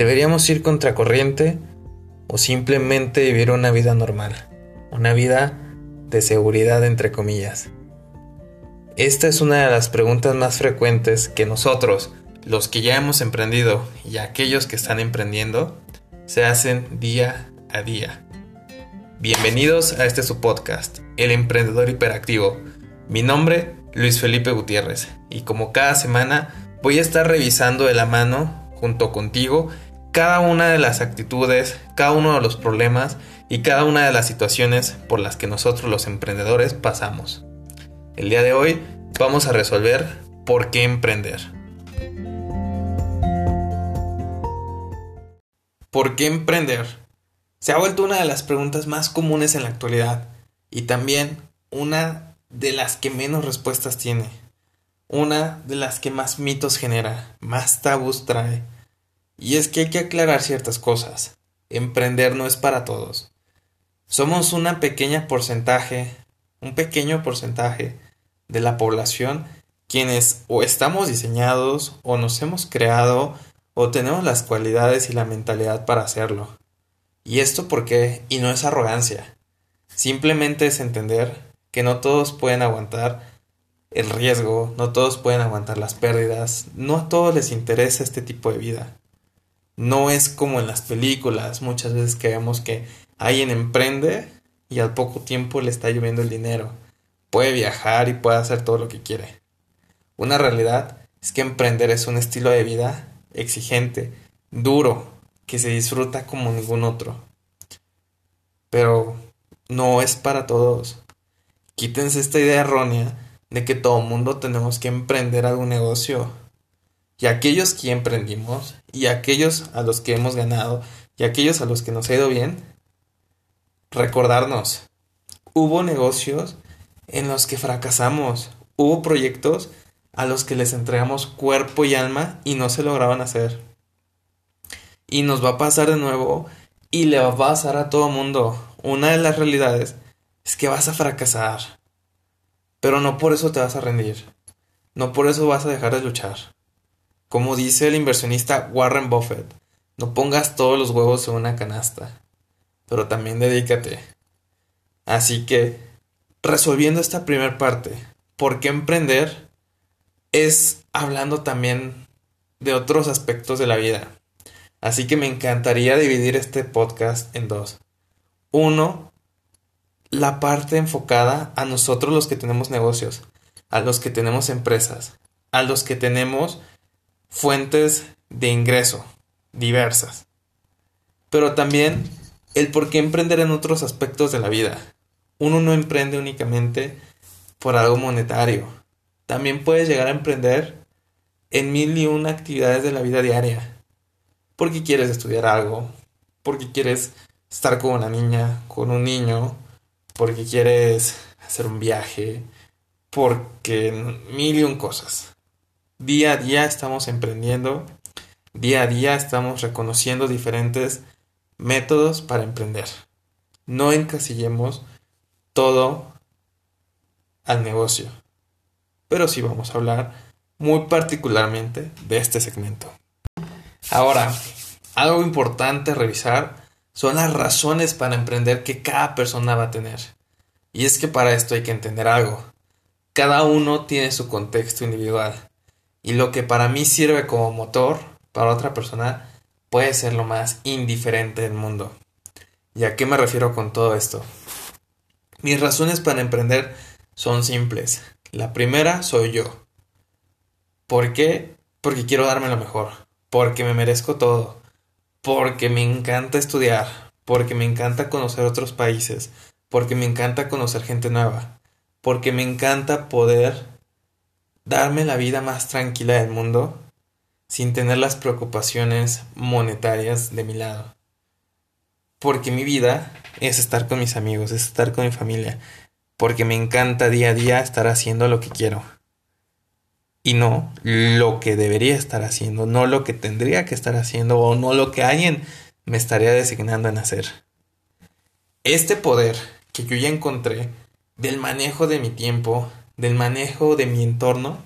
¿Deberíamos ir contracorriente o simplemente vivir una vida normal? Una vida de seguridad entre comillas. Esta es una de las preguntas más frecuentes que nosotros, los que ya hemos emprendido y aquellos que están emprendiendo, se hacen día a día. Bienvenidos a este su podcast, El Emprendedor Hiperactivo. Mi nombre, Luis Felipe Gutiérrez, y como cada semana voy a estar revisando de la mano, junto contigo, cada una de las actitudes, cada uno de los problemas y cada una de las situaciones por las que nosotros los emprendedores pasamos. El día de hoy vamos a resolver por qué emprender. ¿Por qué emprender? Se ha vuelto una de las preguntas más comunes en la actualidad y también una de las que menos respuestas tiene. Una de las que más mitos genera, más tabús trae y es que hay que aclarar ciertas cosas. Emprender no es para todos. Somos una pequeña porcentaje, un pequeño porcentaje de la población quienes o estamos diseñados o nos hemos creado o tenemos las cualidades y la mentalidad para hacerlo. ¿Y esto por qué? Y no es arrogancia. Simplemente es entender que no todos pueden aguantar el riesgo, no todos pueden aguantar las pérdidas, no a todos les interesa este tipo de vida. No es como en las películas, muchas veces que vemos que alguien emprende y al poco tiempo le está lloviendo el dinero. Puede viajar y puede hacer todo lo que quiere. Una realidad es que emprender es un estilo de vida exigente, duro, que se disfruta como ningún otro. Pero no es para todos. Quítense esta idea errónea de que todo mundo tenemos que emprender algún negocio y aquellos que emprendimos, y aquellos a los que hemos ganado, y aquellos a los que nos ha ido bien, recordarnos, hubo negocios en los que fracasamos, hubo proyectos a los que les entregamos cuerpo y alma y no se lograban hacer. Y nos va a pasar de nuevo y le va a pasar a todo mundo. Una de las realidades es que vas a fracasar. Pero no por eso te vas a rendir. No por eso vas a dejar de luchar. Como dice el inversionista Warren Buffett, no pongas todos los huevos en una canasta, pero también dedícate. Así que, resolviendo esta primera parte, ¿por qué emprender? Es hablando también de otros aspectos de la vida. Así que me encantaría dividir este podcast en dos. Uno, la parte enfocada a nosotros los que tenemos negocios, a los que tenemos empresas, a los que tenemos fuentes de ingreso diversas. Pero también el por qué emprender en otros aspectos de la vida. Uno no emprende únicamente por algo monetario. También puedes llegar a emprender en mil y una actividades de la vida diaria. Porque quieres estudiar algo, porque quieres estar con una niña, con un niño, porque quieres hacer un viaje, porque mil y un cosas. Día a día estamos emprendiendo, día a día estamos reconociendo diferentes métodos para emprender. No encasillemos todo al negocio, pero sí vamos a hablar muy particularmente de este segmento. Ahora, algo importante revisar son las razones para emprender que cada persona va a tener. Y es que para esto hay que entender algo. Cada uno tiene su contexto individual. Y lo que para mí sirve como motor, para otra persona, puede ser lo más indiferente del mundo. ¿Y a qué me refiero con todo esto? Mis razones para emprender son simples. La primera soy yo. ¿Por qué? Porque quiero darme lo mejor. Porque me merezco todo. Porque me encanta estudiar. Porque me encanta conocer otros países. Porque me encanta conocer gente nueva. Porque me encanta poder darme la vida más tranquila del mundo sin tener las preocupaciones monetarias de mi lado. Porque mi vida es estar con mis amigos, es estar con mi familia, porque me encanta día a día estar haciendo lo que quiero. Y no lo que debería estar haciendo, no lo que tendría que estar haciendo o no lo que alguien me estaría designando en hacer. Este poder que yo ya encontré del manejo de mi tiempo, del manejo de mi entorno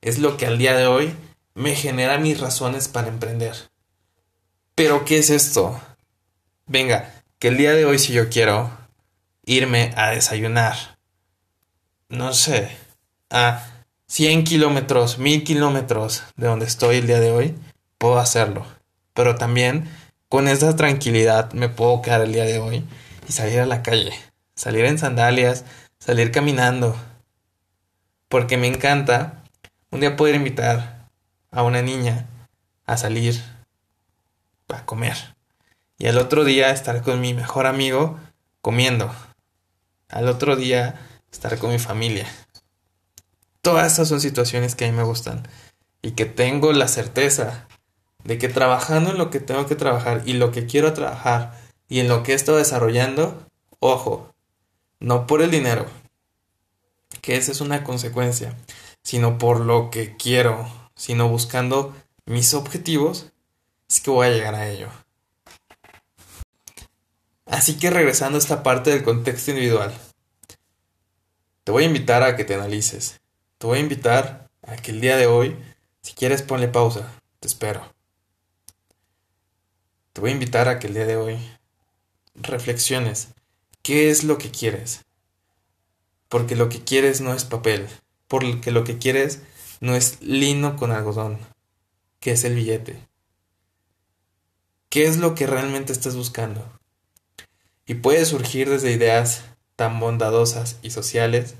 es lo que al día de hoy me genera mis razones para emprender. Pero ¿qué es esto? Venga, que el día de hoy si yo quiero irme a desayunar, no sé, a 100 kilómetros, 1000 kilómetros de donde estoy el día de hoy, puedo hacerlo. Pero también con esa tranquilidad me puedo quedar el día de hoy y salir a la calle, salir en sandalias, salir caminando. Porque me encanta un día poder invitar a una niña a salir a comer. Y al otro día estar con mi mejor amigo comiendo. Al otro día estar con mi familia. Todas esas son situaciones que a mí me gustan y que tengo la certeza de que trabajando en lo que tengo que trabajar y lo que quiero trabajar y en lo que he estado desarrollando, ojo, no por el dinero, que esa es una consecuencia, sino por lo que quiero, sino buscando mis objetivos, es que voy a llegar a ello. Así que regresando a esta parte del contexto individual, te voy a invitar a que te analices. Te voy a invitar a que el día de hoy, si quieres, ponle pausa. Te espero. Te voy a invitar a que el día de hoy reflexiones. ¿Qué es lo que quieres? Porque lo que quieres no es papel. Porque lo que quieres no es lino con algodón. Que es el billete. ¿Qué es lo que realmente estás buscando? Y puede surgir desde ideas tan bondadosas y sociales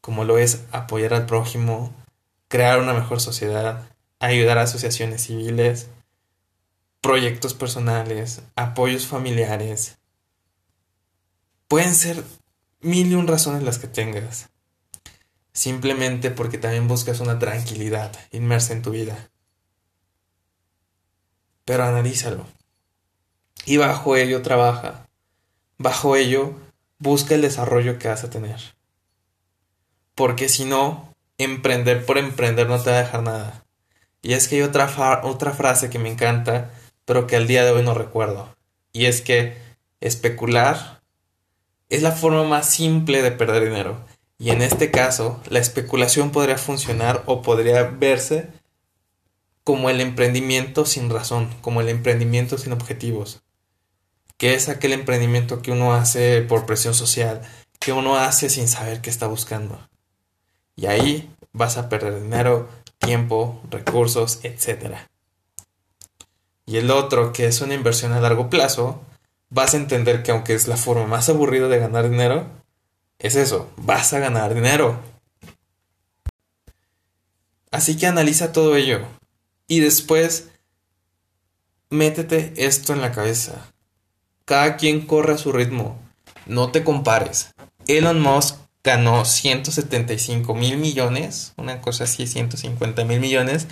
como lo es apoyar al prójimo, crear una mejor sociedad, ayudar a asociaciones civiles, proyectos personales, apoyos familiares. Pueden ser mil y un razones las que tengas. Simplemente porque también buscas una tranquilidad inmersa en tu vida. Pero analízalo. Y bajo ello trabaja. Bajo ello busca el desarrollo que vas a tener. Porque si no, emprender por emprender no te va a dejar nada. Y es que hay otra, otra frase que me encanta, pero que al día de hoy no recuerdo. Y es que especular es la forma más simple de perder dinero. Y en este caso, la especulación podría funcionar o podría verse como el emprendimiento sin razón, como el emprendimiento sin objetivos, que es aquel emprendimiento que uno hace por presión social, que uno hace sin saber qué está buscando. Y ahí vas a perder dinero, tiempo, recursos, etc. Y el otro, que es una inversión a largo plazo, vas a entender que aunque es la forma más aburrida de ganar dinero, es eso, vas a ganar dinero. Así que analiza todo ello y después métete esto en la cabeza. Cada quien corre a su ritmo, no te compares. Elon Musk ganó 175 mil millones, una cosa así, 150 mil millones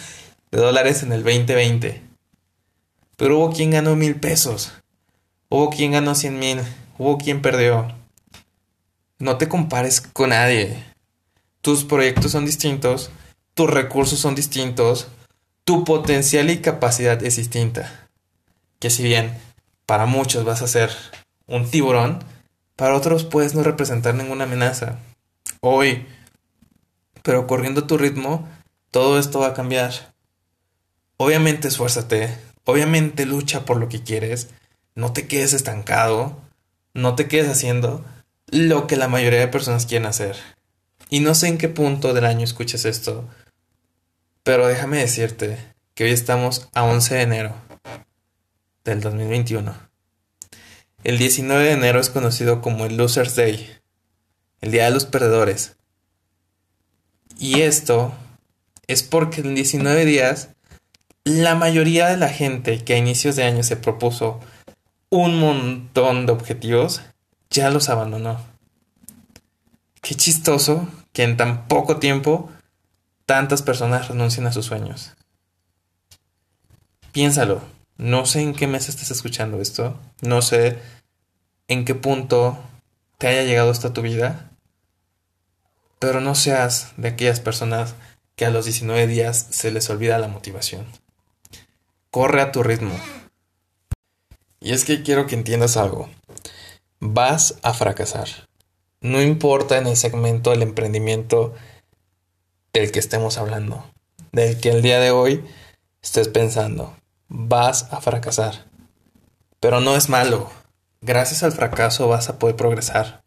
de dólares en el 2020. Pero hubo quien ganó mil pesos, hubo quien ganó 100 mil, hubo quien perdió. No te compares con nadie. Tus proyectos son distintos, tus recursos son distintos, tu potencial y capacidad es distinta. Que si bien para muchos vas a ser un tiburón, para otros puedes no representar ninguna amenaza. Hoy. Pero corriendo tu ritmo, todo esto va a cambiar. Obviamente esfuérzate, obviamente lucha por lo que quieres, no te quedes estancado, no te quedes haciendo lo que la mayoría de personas quieren hacer. Y no sé en qué punto del año escuchas esto, pero déjame decirte que hoy estamos a 11 de enero del 2021. El 19 de enero es conocido como el Loser's Day, el Día de los Perdedores. Y esto es porque en 19 días la mayoría de la gente que a inicios de año se propuso un montón de objetivos ya los abandonó. Qué chistoso que en tan poco tiempo tantas personas renuncien a sus sueños. Piénsalo, no sé en qué mes estás escuchando esto, no sé en qué punto te haya llegado hasta tu vida, pero no seas de aquellas personas que a los 19 días se les olvida la motivación. Corre a tu ritmo. Y es que quiero que entiendas algo. Vas a fracasar. No importa en el segmento del emprendimiento del que estemos hablando, del que el día de hoy estés pensando. Vas a fracasar. Pero no es malo. Gracias al fracaso vas a poder progresar.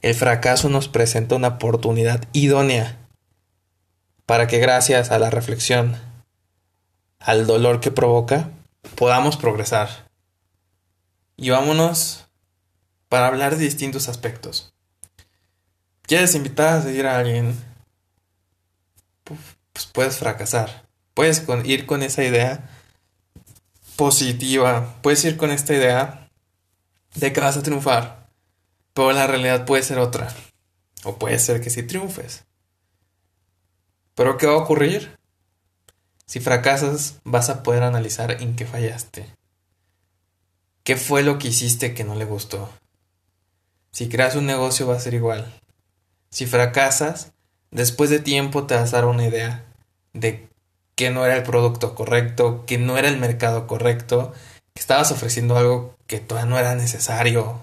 El fracaso nos presenta una oportunidad idónea para que gracias a la reflexión, al dolor que provoca, podamos progresar. Y vámonos para hablar de distintos aspectos. ¿Quieres invitar a seguir a alguien? Pues puedes fracasar. Puedes ir con esa idea positiva. Puedes ir con esta idea de que vas a triunfar. Pero la realidad puede ser otra. O puede ser que sí triunfes. Pero ¿qué va a ocurrir? Si fracasas, vas a poder analizar en qué fallaste. ¿Qué fue lo que hiciste que no le gustó? Si creas un negocio va a ser igual. Si fracasas, después de tiempo te vas a dar una idea de que no era el producto correcto, que no era el mercado correcto, que estabas ofreciendo algo que todavía no era necesario.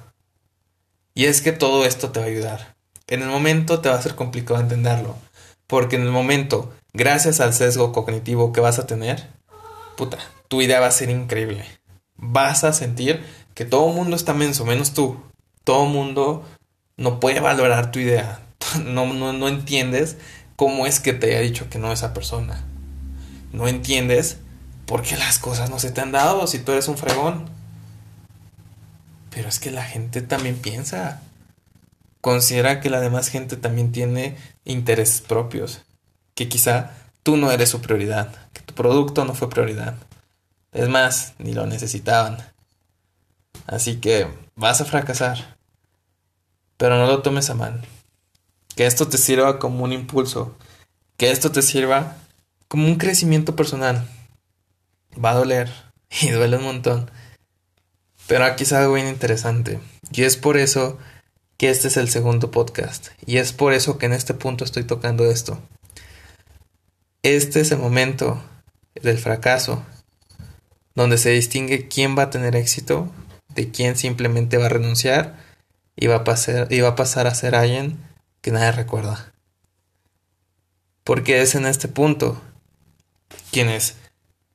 Y es que todo esto te va a ayudar. En el momento te va a ser complicado entenderlo, porque en el momento, gracias al sesgo cognitivo que vas a tener, puta, tu idea va a ser increíble. Vas a sentir que todo el mundo está menso, menos tú. Todo el mundo no puede valorar tu idea. No, no, no entiendes cómo es que te haya dicho que no esa persona. No entiendes por qué las cosas no se te han dado si tú eres un fregón. Pero es que la gente también piensa. Considera que la demás gente también tiene intereses propios. Que quizá tú no eres su prioridad. Que tu producto no fue prioridad. Es más, ni lo necesitaban. Así que vas a fracasar. Pero no lo tomes a mal. Que esto te sirva como un impulso. Que esto te sirva como un crecimiento personal. Va a doler. Y duele un montón. Pero aquí es algo bien interesante. Y es por eso que este es el segundo podcast. Y es por eso que en este punto estoy tocando esto. Este es el momento del fracaso, donde se distingue quién va a tener éxito de quién simplemente va a renunciar y va a pasar, y va a, pasar a ser alguien que nadie recuerda. Porque es en este punto quienes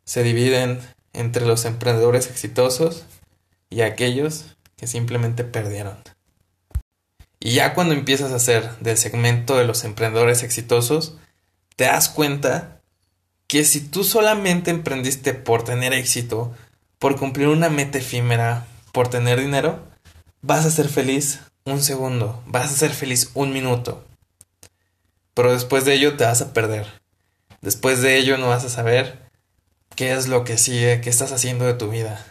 se dividen entre los emprendedores exitosos y aquellos que simplemente perdieron. Y ya cuando empiezas a hacer del segmento de los emprendedores exitosos, te das cuenta que si tú solamente emprendiste por tener éxito, por cumplir una meta efímera, por tener dinero, vas a ser feliz un segundo, vas a ser feliz un minuto. Pero después de ello te vas a perder. Después de ello no vas a saber qué es lo que sigue, qué estás haciendo de tu vida.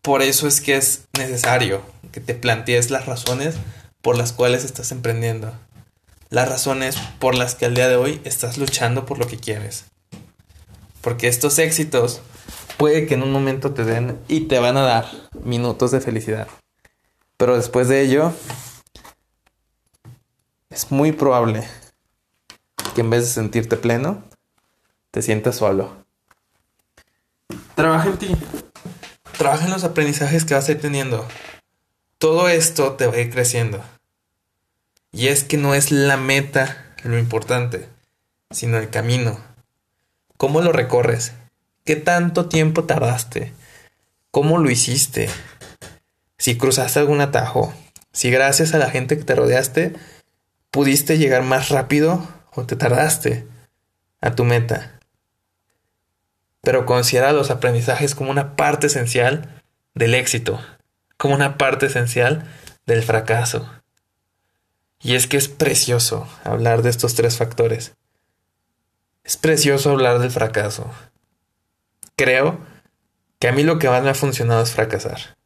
Por eso es que es necesario que te plantees las razones por las cuales estás emprendiendo. Las razones por las que al día de hoy estás luchando por lo que quieres. Porque estos éxitos puede que en un momento te den y te van a dar minutos de felicidad. Pero después de ello, es muy probable que en vez de sentirte pleno, te sientas solo. Trabaja en ti. Trabaja en los aprendizajes que vas a ir teniendo. Todo esto te va a ir creciendo. Y es que no es la meta lo importante, sino el camino. ¿Cómo lo recorres? ¿Qué tanto tiempo tardaste? ¿Cómo lo hiciste? Si cruzaste algún atajo, si gracias a la gente que te rodeaste pudiste llegar más rápido o te tardaste a tu meta. Pero considera los aprendizajes como una parte esencial del éxito, como una parte esencial del fracaso. Y es que es precioso hablar de estos tres factores. Es precioso hablar del fracaso. Creo que a mí lo que más me ha funcionado es fracasar.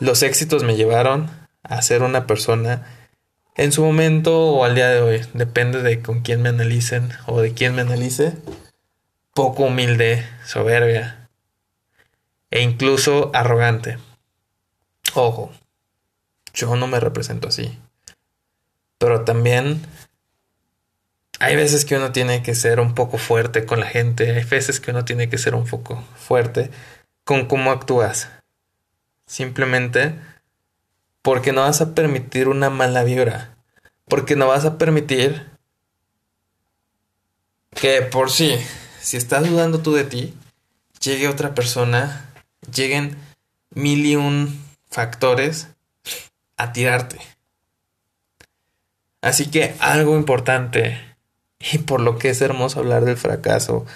Los éxitos me llevaron a ser una persona en su momento o al día de hoy, depende de con quién me analicen o de quién me analice, poco humilde, soberbia e incluso arrogante. Ojo, yo no me represento así. Pero también hay veces que uno tiene que ser un poco fuerte con la gente, hay veces que uno tiene que ser un poco fuerte con cómo actúas. Simplemente porque no vas a permitir una mala vibra, porque no vas a permitir que por sí, si estás dudando tú de ti, llegue otra persona lleguen mil y un factores a tirarte. Así que algo importante, y por lo que es hermoso hablar del fracaso,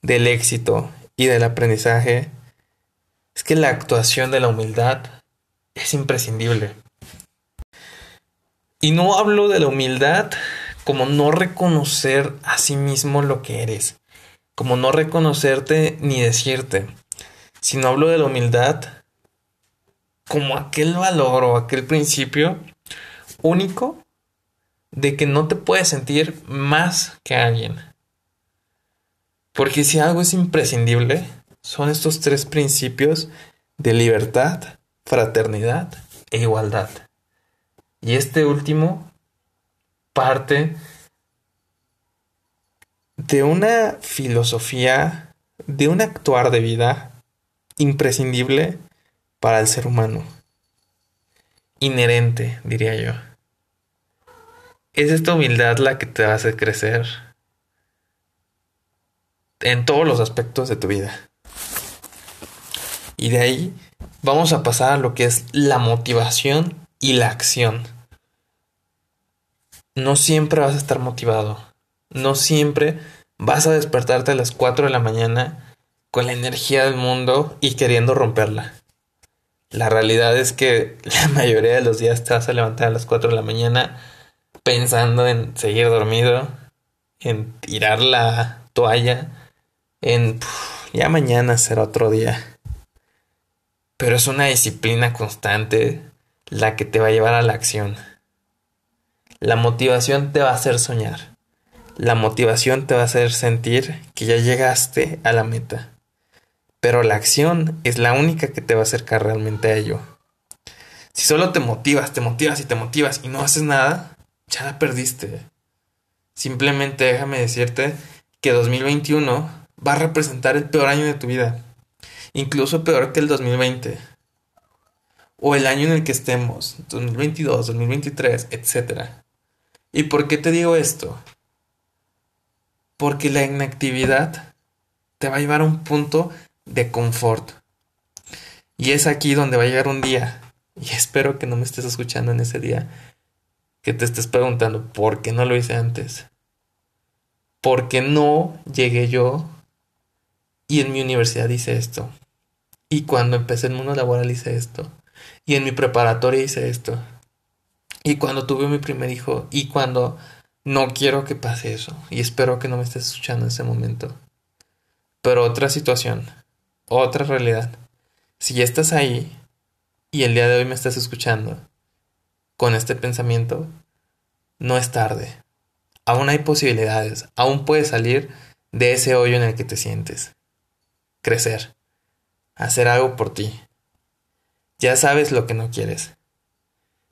del éxito y del aprendizaje, es que la actuación de la humildad es imprescindible. Y no hablo de la humildad como no reconocer a sí mismo lo que eres, como no reconocerte ni decirte, sino hablo de la humildad como aquel valor o aquel principio único de que no te puedes sentir más que alguien. Porque si algo es imprescindible, son estos tres principios de libertad, fraternidad e igualdad. Y este último parte de una filosofía, de un actuar de vida imprescindible para el ser humano. Inherente, diría yo. Es esta humildad la que te hacer crecer en todos los aspectos de tu vida. Y de ahí vamos a pasar a lo que es la motivación y la acción. No siempre vas a estar motivado. No siempre vas a despertarte a las 4 de la mañana con la energía del mundo y queriendo romperla. La realidad es que la mayoría de los días te vas a levantar a las 4 de la mañana pensando en seguir dormido, en tirar la toalla, en ya mañana será otro día. Pero es una disciplina constante la que te va a llevar a la acción. La motivación te va a hacer soñar. La motivación te va a hacer sentir que ya llegaste a la meta. Pero la acción es la única que te va a acercar realmente a ello. Si solo te motivas, te motivas y te motivas y no haces nada, ya la perdiste. Simplemente déjame decirte que 2021 va a representar el peor año de tu vida incluso peor que el 2020 o el año en el que estemos, 2022, 2023, etc. ¿Y por qué te digo esto? Porque la inactividad te va a llevar a un punto de confort. Y es aquí donde va a llegar un día, y espero que no me estés escuchando en ese día, que te estés preguntando, ¿por qué no lo hice antes? ¿Por qué no llegué yo y en mi universidad hice esto? Y cuando empecé el mundo laboral hice esto. Y en mi preparatoria hice esto. Y cuando tuve mi primer hijo. Y cuando no quiero que pase eso. Y espero que no me estés escuchando en ese momento. Pero otra situación. Otra realidad. Si ya estás ahí. Y el día de hoy me estás escuchando. Con este pensamiento. No es tarde. Aún hay posibilidades. Aún puedes salir de ese hoyo en el que te sientes. Crecer hacer algo por ti. Ya sabes lo que no quieres.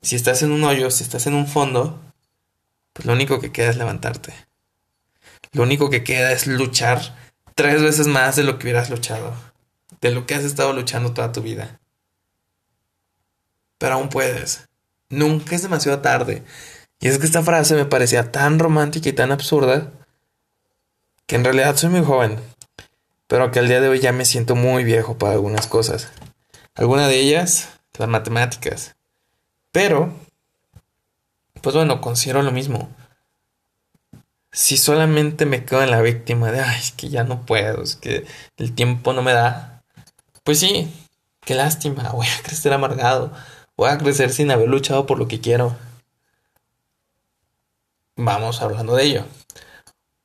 Si estás en un hoyo, si estás en un fondo, pues lo único que queda es levantarte. Lo único que queda es luchar tres veces más de lo que hubieras luchado, de lo que has estado luchando toda tu vida. Pero aún puedes. Nunca es demasiado tarde. Y es que esta frase me parecía tan romántica y tan absurda que en realidad soy muy joven pero que al día de hoy ya me siento muy viejo para algunas cosas. Alguna de ellas, las matemáticas. Pero, pues bueno, considero lo mismo. Si solamente me quedo en la víctima de, ay, es que ya no puedo, es que el tiempo no me da, pues sí, qué lástima, voy a crecer amargado, voy a crecer sin haber luchado por lo que quiero. Vamos hablando de ello.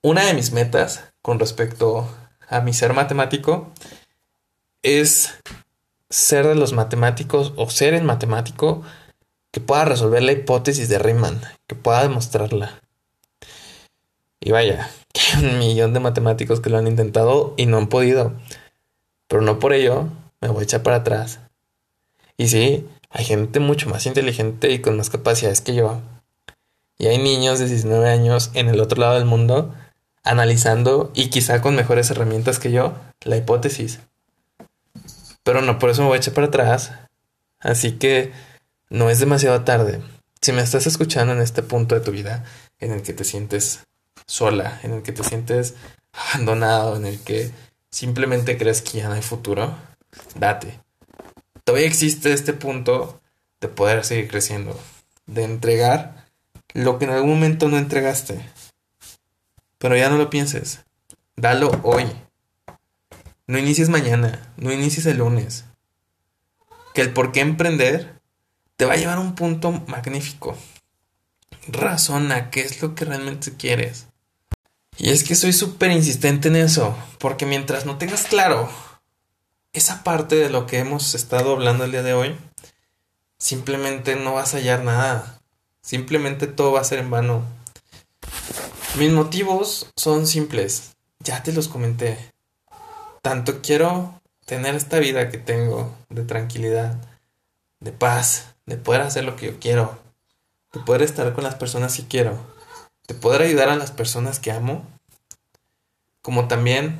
Una de mis metas con respecto a mi ser matemático es ser de los matemáticos o ser el matemático que pueda resolver la hipótesis de Riemann, que pueda demostrarla. Y vaya, hay un millón de matemáticos que lo han intentado y no han podido. Pero no por ello me voy a echar para atrás. Y sí, hay gente mucho más inteligente y con más capacidades que yo. Y hay niños de 19 años en el otro lado del mundo analizando y quizá con mejores herramientas que yo la hipótesis. Pero no, por eso me voy a echar para atrás. Así que no es demasiado tarde. Si me estás escuchando en este punto de tu vida en el que te sientes sola, en el que te sientes abandonado, en el que simplemente crees que ya no hay futuro, date. Todavía existe este punto de poder seguir creciendo, de entregar lo que en algún momento no entregaste. Pero ya no lo pienses, dalo hoy. No inicies mañana, no inicies el lunes. Que el por qué emprender te va a llevar a un punto magnífico. Razona qué es lo que realmente quieres. Y es que soy súper insistente en eso, porque mientras no tengas claro esa parte de lo que hemos estado hablando el día de hoy, simplemente no vas a hallar nada. Simplemente todo va a ser en vano. Mis motivos son simples, ya te los comenté. Tanto quiero tener esta vida que tengo de tranquilidad, de paz, de poder hacer lo que yo quiero, de poder estar con las personas que quiero, de poder ayudar a las personas que amo, como también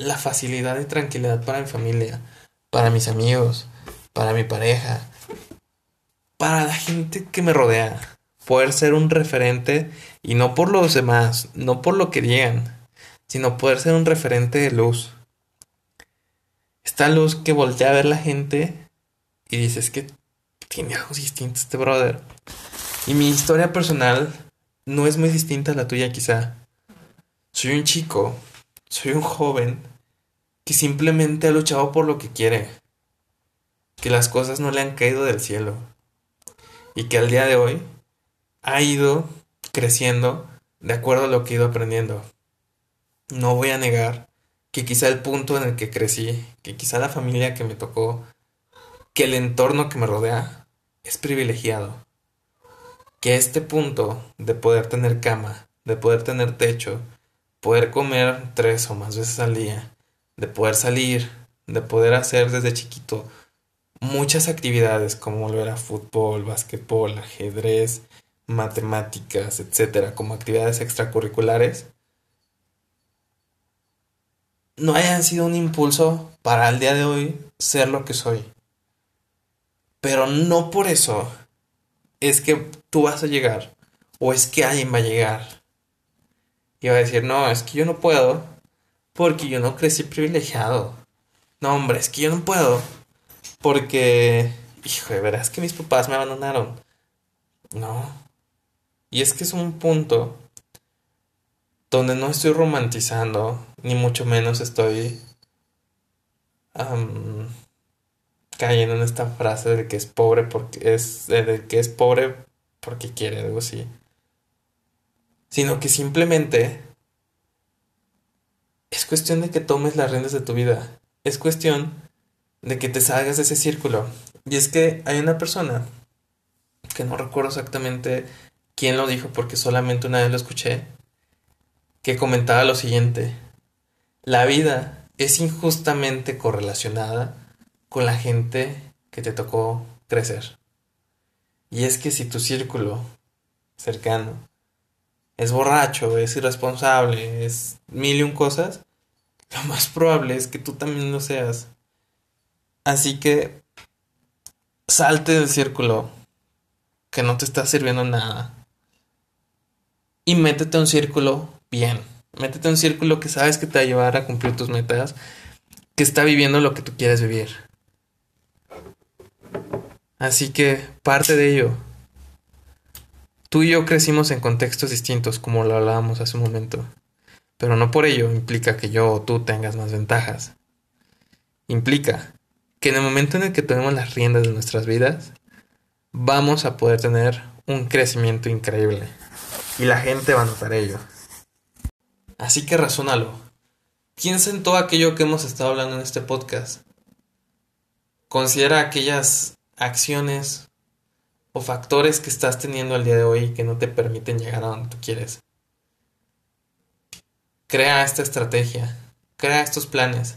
la facilidad y tranquilidad para mi familia, para mis amigos, para mi pareja, para la gente que me rodea. Poder ser un referente y no por los demás, no por lo que digan, sino poder ser un referente de luz. Esta luz que voltea a ver la gente y dices que tiene algo distinto este brother. Y mi historia personal no es muy distinta a la tuya quizá. Soy un chico, soy un joven que simplemente ha luchado por lo que quiere. Que las cosas no le han caído del cielo. Y que al día de hoy ha ido creciendo de acuerdo a lo que he ido aprendiendo. No voy a negar que quizá el punto en el que crecí, que quizá la familia que me tocó, que el entorno que me rodea, es privilegiado. Que este punto de poder tener cama, de poder tener techo, poder comer tres o más veces al día, de poder salir, de poder hacer desde chiquito muchas actividades como volver a fútbol, básquetbol, ajedrez, matemáticas, etcétera, como actividades extracurriculares, no hayan sido un impulso para al día de hoy ser lo que soy. Pero no por eso es que tú vas a llegar o es que alguien va a llegar y va a decir, no, es que yo no puedo porque yo no crecí privilegiado. No, hombre, es que yo no puedo porque, hijo, de verás que mis papás me abandonaron. No. Y es que es un punto donde no estoy romantizando, ni mucho menos estoy cayendo en esta frase de que es pobre porque es de que es pobre porque quiere algo así sino que simplemente es cuestión de que tomes las riendas de tu vida. Es cuestión de que te salgas de ese círculo. Y es que hay una persona que no recuerdo exactamente quién lo dijo porque solamente una vez lo escuché que comentaba lo siguiente. La vida es injustamente correlacionada con la gente que te tocó crecer. Y es que si tu círculo cercano es borracho, es irresponsable, es mil y un cosas, lo más probable es que tú también lo seas. Así que salte del círculo que no te está sirviendo nada. Y métete a un círculo bien. Métete a un círculo que sabes que te va a llevar a cumplir tus metas, que está viviendo lo que tú quieres vivir. Así que parte de ello. Tú y yo crecimos en contextos distintos, como lo hablábamos hace un momento. Pero no por ello implica que yo o tú tengas más ventajas. Implica que en el momento en el que tomemos las riendas de nuestras vidas, vamos a poder tener un crecimiento increíble. Y la gente va a notar ello. Así que razónalo. Piensa en todo aquello que hemos estado hablando en este podcast. Considera aquellas acciones o factores que estás teniendo al día de hoy que no te permiten llegar a donde tú quieres. Crea esta estrategia, crea estos planes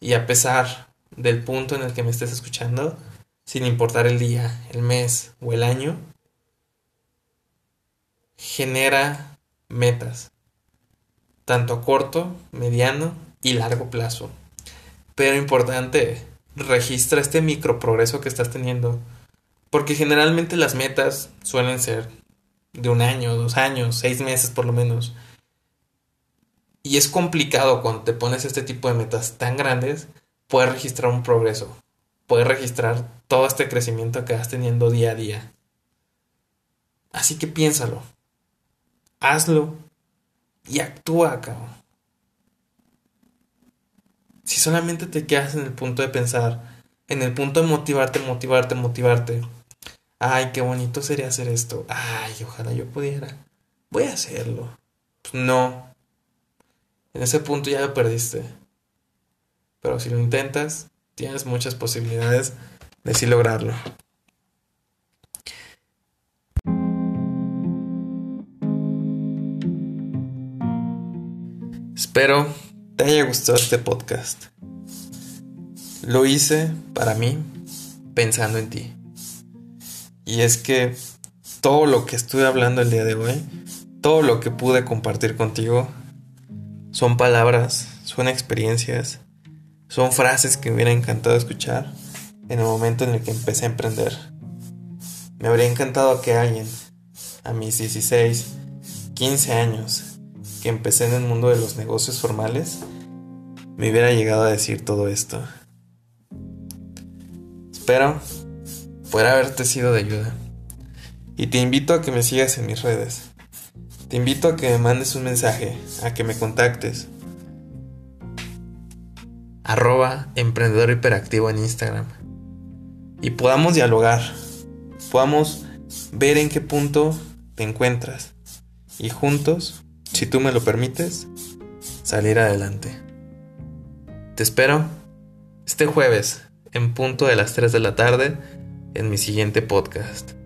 y a pesar del punto en el que me estés escuchando, sin importar el día, el mes o el año, genera metas, tanto a corto, mediano y largo plazo. Pero importante, registra este micro progreso que estás teniendo. Porque generalmente las metas suelen ser de un año, dos años, seis meses por lo menos. Y es complicado cuando te pones este tipo de metas tan grandes puedes registrar un progreso, puedes registrar todo este crecimiento que vas teniendo día a día. Así que piénsalo, hazlo y actúa, cabrón. Si solamente te quedas en el punto de pensar, en el punto de motivarte, motivarte, motivarte. Ay, qué bonito sería hacer esto. Ay, ojalá yo pudiera. Voy a hacerlo. Pues no. En ese punto ya lo perdiste. Pero si lo intentas, tienes muchas posibilidades de sí lograrlo. Espero te haya gustado este podcast. Lo hice para mí pensando en ti. Y es que todo lo que estuve hablando el día de hoy, todo lo que pude compartir contigo, son palabras, son experiencias, son frases que me hubiera encantado escuchar en el momento en el que empecé a emprender. Me habría encantado que alguien, a mis 16, 15 años, que empecé en el mundo de los negocios formales, me hubiera llegado a decir todo esto. Espero poder haberte sido de ayuda. Y te invito a que me sigas en mis redes. Te invito a que me mandes un mensaje, a que me contactes. Arroba emprendedor hiperactivo en Instagram. Y podamos dialogar. Podamos ver en qué punto te encuentras. Y juntos, si tú me lo permites, salir adelante. Te espero este jueves en punto de las 3 de la tarde en mi siguiente podcast.